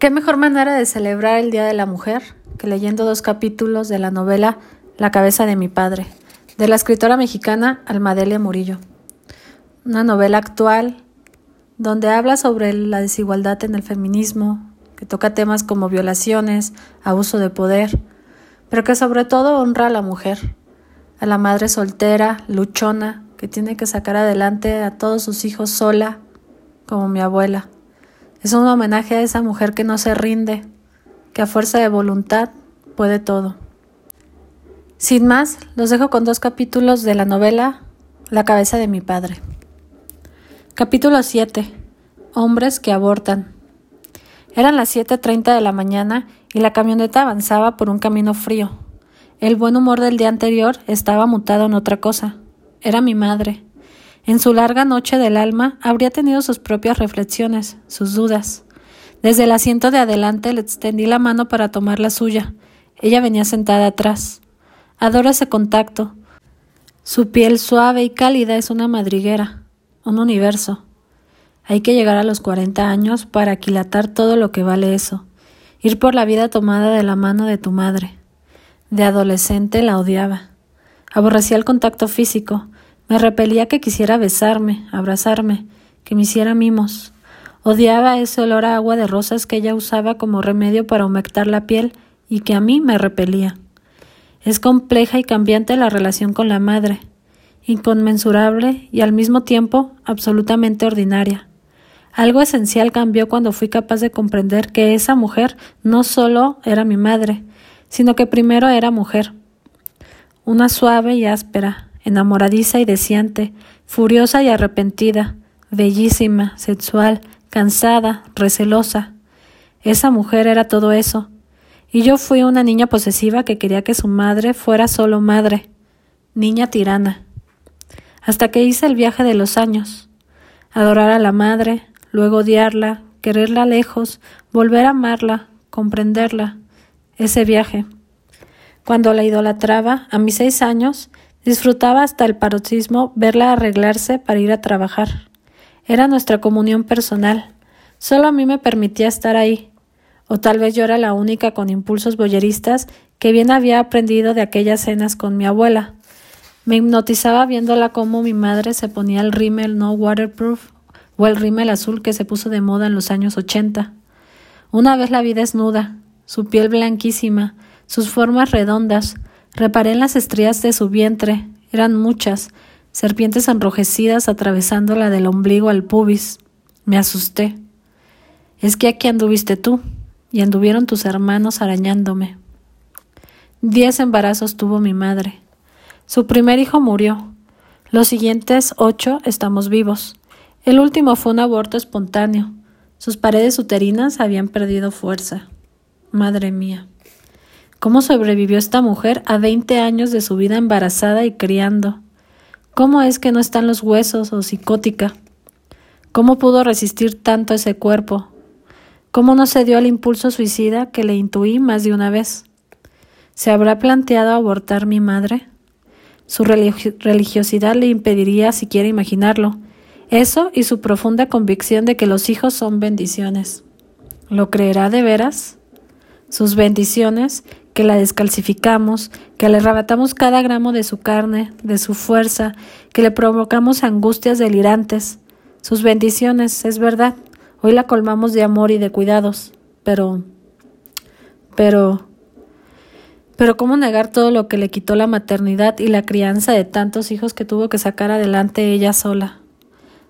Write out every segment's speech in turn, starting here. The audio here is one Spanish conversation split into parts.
¿Qué mejor manera de celebrar el Día de la Mujer que leyendo dos capítulos de la novela La cabeza de mi padre, de la escritora mexicana Almadelia Murillo? Una novela actual donde habla sobre la desigualdad en el feminismo, que toca temas como violaciones, abuso de poder, pero que sobre todo honra a la mujer, a la madre soltera, luchona, que tiene que sacar adelante a todos sus hijos sola, como mi abuela. Es un homenaje a esa mujer que no se rinde, que a fuerza de voluntad puede todo. Sin más, los dejo con dos capítulos de la novela La cabeza de mi padre. Capítulo 7. Hombres que abortan. Eran las 7.30 de la mañana y la camioneta avanzaba por un camino frío. El buen humor del día anterior estaba mutado en otra cosa. Era mi madre. En su larga noche del alma habría tenido sus propias reflexiones, sus dudas. Desde el asiento de adelante le extendí la mano para tomar la suya. Ella venía sentada atrás. Adoro ese contacto. Su piel suave y cálida es una madriguera, un universo. Hay que llegar a los cuarenta años para aquilatar todo lo que vale eso. Ir por la vida tomada de la mano de tu madre. De adolescente la odiaba. Aborrecía el contacto físico, me repelía que quisiera besarme, abrazarme, que me hiciera mimos. Odiaba ese olor a agua de rosas que ella usaba como remedio para humectar la piel y que a mí me repelía. Es compleja y cambiante la relación con la madre, inconmensurable y al mismo tiempo absolutamente ordinaria. Algo esencial cambió cuando fui capaz de comprender que esa mujer no solo era mi madre, sino que primero era mujer. Una suave y áspera, enamoradiza y deseante, furiosa y arrepentida, bellísima, sexual, cansada, recelosa. Esa mujer era todo eso. Y yo fui una niña posesiva que quería que su madre fuera solo madre, niña tirana. Hasta que hice el viaje de los años. Adorar a la madre, luego odiarla, quererla lejos, volver a amarla, comprenderla. Ese viaje. Cuando la idolatraba, a mis seis años, Disfrutaba hasta el paroxismo verla arreglarse para ir a trabajar. Era nuestra comunión personal. Solo a mí me permitía estar ahí. O tal vez yo era la única con impulsos boyeristas que bien había aprendido de aquellas cenas con mi abuela. Me hipnotizaba viéndola cómo mi madre se ponía el rímel no waterproof o el rímel azul que se puso de moda en los años ochenta. Una vez la vi desnuda, su piel blanquísima, sus formas redondas, Reparé en las estrías de su vientre, eran muchas, serpientes enrojecidas atravesándola del ombligo al pubis. Me asusté. Es que aquí anduviste tú, y anduvieron tus hermanos arañándome. Diez embarazos tuvo mi madre. Su primer hijo murió. Los siguientes ocho estamos vivos. El último fue un aborto espontáneo. Sus paredes uterinas habían perdido fuerza. Madre mía. ¿Cómo sobrevivió esta mujer a veinte años de su vida embarazada y criando? ¿Cómo es que no están los huesos o psicótica? ¿Cómo pudo resistir tanto ese cuerpo? ¿Cómo no se dio al impulso suicida que le intuí más de una vez? ¿Se habrá planteado abortar mi madre? Su religiosidad le impediría siquiera imaginarlo. Eso y su profunda convicción de que los hijos son bendiciones. ¿Lo creerá de veras? Sus bendiciones que la descalcificamos, que le arrebatamos cada gramo de su carne, de su fuerza, que le provocamos angustias delirantes. Sus bendiciones, es verdad, hoy la colmamos de amor y de cuidados, pero... pero... Pero ¿cómo negar todo lo que le quitó la maternidad y la crianza de tantos hijos que tuvo que sacar adelante ella sola?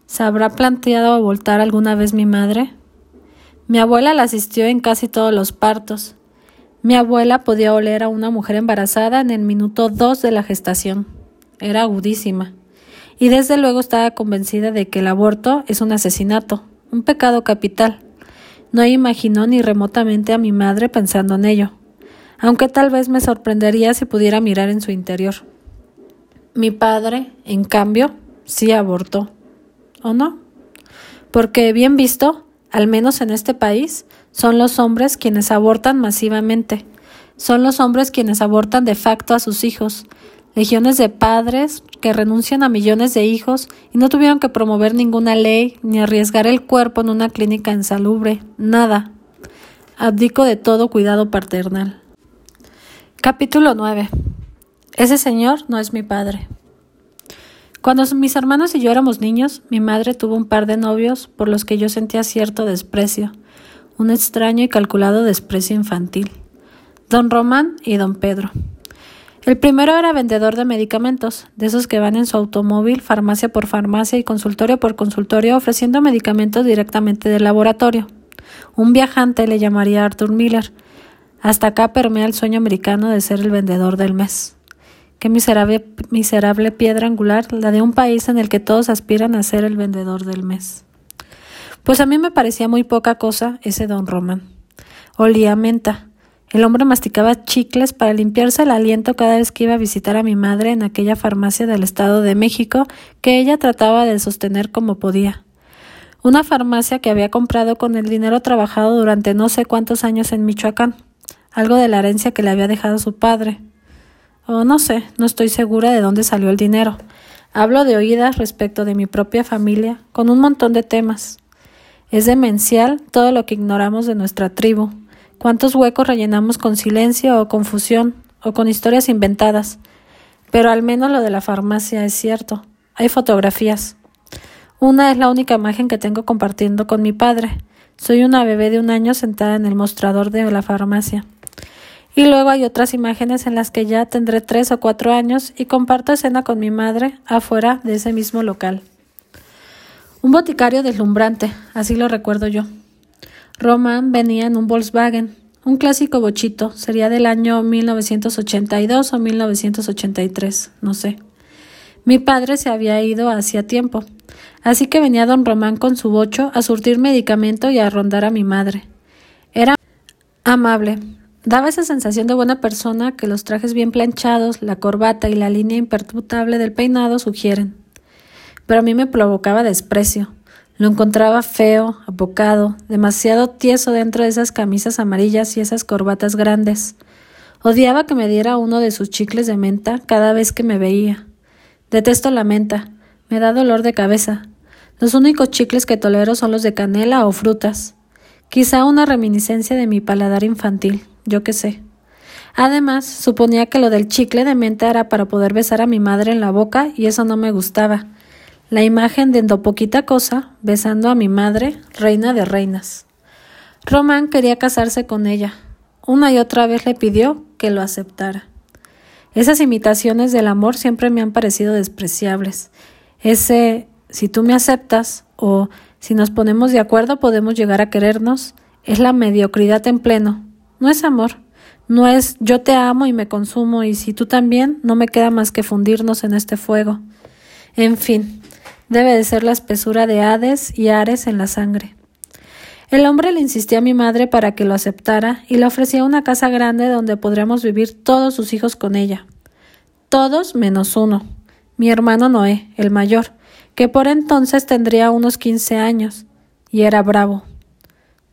¿Se habrá planteado abortar alguna vez mi madre? Mi abuela la asistió en casi todos los partos, mi abuela podía oler a una mujer embarazada en el minuto dos de la gestación. Era agudísima. Y desde luego estaba convencida de que el aborto es un asesinato, un pecado capital. No imaginó ni remotamente a mi madre pensando en ello, aunque tal vez me sorprendería si pudiera mirar en su interior. Mi padre, en cambio, sí abortó. ¿O no? Porque, bien visto, al menos en este país, son los hombres quienes abortan masivamente. Son los hombres quienes abortan de facto a sus hijos. Legiones de padres que renuncian a millones de hijos y no tuvieron que promover ninguna ley ni arriesgar el cuerpo en una clínica insalubre. Nada. abdico de todo cuidado paternal. Capítulo 9. Ese señor no es mi padre. Cuando mis hermanos y yo éramos niños, mi madre tuvo un par de novios por los que yo sentía cierto desprecio, un extraño y calculado desprecio infantil. Don Román y don Pedro. El primero era vendedor de medicamentos, de esos que van en su automóvil, farmacia por farmacia y consultorio por consultorio, ofreciendo medicamentos directamente del laboratorio. Un viajante le llamaría Arthur Miller. Hasta acá permea el sueño americano de ser el vendedor del mes. Qué miserable, piedra angular, la de un país en el que todos aspiran a ser el vendedor del mes. Pues a mí me parecía muy poca cosa ese don Román. Olía menta, el hombre masticaba chicles para limpiarse el aliento cada vez que iba a visitar a mi madre en aquella farmacia del Estado de México que ella trataba de sostener como podía. Una farmacia que había comprado con el dinero trabajado durante no sé cuántos años en Michoacán, algo de la herencia que le había dejado su padre. No sé, no estoy segura de dónde salió el dinero. Hablo de oídas respecto de mi propia familia, con un montón de temas. Es demencial todo lo que ignoramos de nuestra tribu, cuántos huecos rellenamos con silencio o confusión o con historias inventadas. Pero al menos lo de la farmacia es cierto. Hay fotografías. Una es la única imagen que tengo compartiendo con mi padre. Soy una bebé de un año sentada en el mostrador de la farmacia. Y luego hay otras imágenes en las que ya tendré tres o cuatro años y comparto escena con mi madre afuera de ese mismo local. Un boticario deslumbrante, así lo recuerdo yo. Roman venía en un Volkswagen, un clásico bochito, sería del año 1982 o 1983, no sé. Mi padre se había ido hacía tiempo, así que venía don Román con su bocho a surtir medicamento y a rondar a mi madre. Era amable, daba esa sensación de buena persona que los trajes bien planchados, la corbata y la línea imperturbable del peinado sugieren. Pero a mí me provocaba desprecio. Lo encontraba feo, abocado, demasiado tieso dentro de esas camisas amarillas y esas corbatas grandes. Odiaba que me diera uno de sus chicles de menta cada vez que me veía. Detesto la menta, me da dolor de cabeza. Los únicos chicles que tolero son los de canela o frutas. Quizá una reminiscencia de mi paladar infantil, yo qué sé. Además, suponía que lo del chicle de menta era para poder besar a mi madre en la boca y eso no me gustaba la imagen de poquita cosa besando a mi madre, reina de reinas. Román quería casarse con ella. Una y otra vez le pidió que lo aceptara. Esas imitaciones del amor siempre me han parecido despreciables. Ese si tú me aceptas o si nos ponemos de acuerdo podemos llegar a querernos es la mediocridad en pleno. No es amor. No es yo te amo y me consumo y si tú también no me queda más que fundirnos en este fuego. En fin, debe de ser la espesura de Hades y Ares en la sangre. El hombre le insistió a mi madre para que lo aceptara y le ofrecía una casa grande donde podríamos vivir todos sus hijos con ella. Todos menos uno, mi hermano Noé, el mayor, que por entonces tendría unos quince años, y era bravo.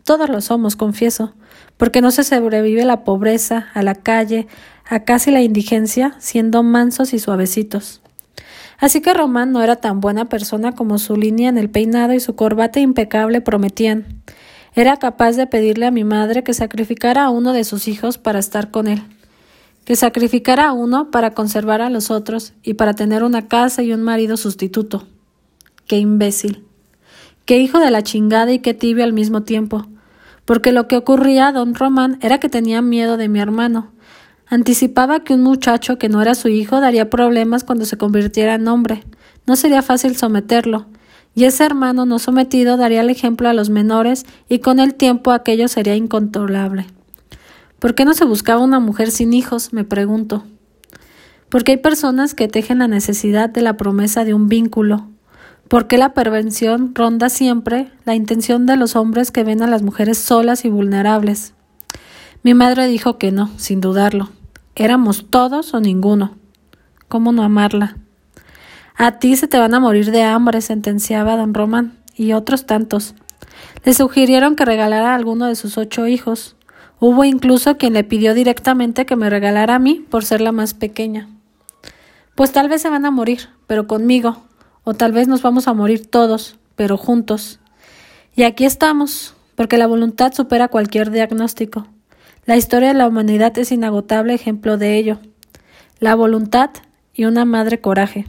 Todos lo somos, confieso, porque no se sobrevive la pobreza, a la calle, a casi la indigencia, siendo mansos y suavecitos. Así que Román no era tan buena persona como su línea en el peinado y su corbata impecable prometían. Era capaz de pedirle a mi madre que sacrificara a uno de sus hijos para estar con él, que sacrificara a uno para conservar a los otros y para tener una casa y un marido sustituto. Qué imbécil. Qué hijo de la chingada y qué tibio al mismo tiempo. Porque lo que ocurría a don Román era que tenía miedo de mi hermano, Anticipaba que un muchacho que no era su hijo daría problemas cuando se convirtiera en hombre. No sería fácil someterlo. Y ese hermano no sometido daría el ejemplo a los menores y con el tiempo aquello sería incontrolable. ¿Por qué no se buscaba una mujer sin hijos? me pregunto. Porque hay personas que tejen la necesidad de la promesa de un vínculo. Porque la pervención ronda siempre la intención de los hombres que ven a las mujeres solas y vulnerables. Mi madre dijo que no, sin dudarlo. Éramos todos o ninguno. ¿Cómo no amarla? A ti se te van a morir de hambre, sentenciaba don Román, y otros tantos. Le sugirieron que regalara a alguno de sus ocho hijos. Hubo incluso quien le pidió directamente que me regalara a mí por ser la más pequeña. Pues tal vez se van a morir, pero conmigo, o tal vez nos vamos a morir todos, pero juntos. Y aquí estamos, porque la voluntad supera cualquier diagnóstico. La historia de la humanidad es inagotable ejemplo de ello. La voluntad y una madre coraje.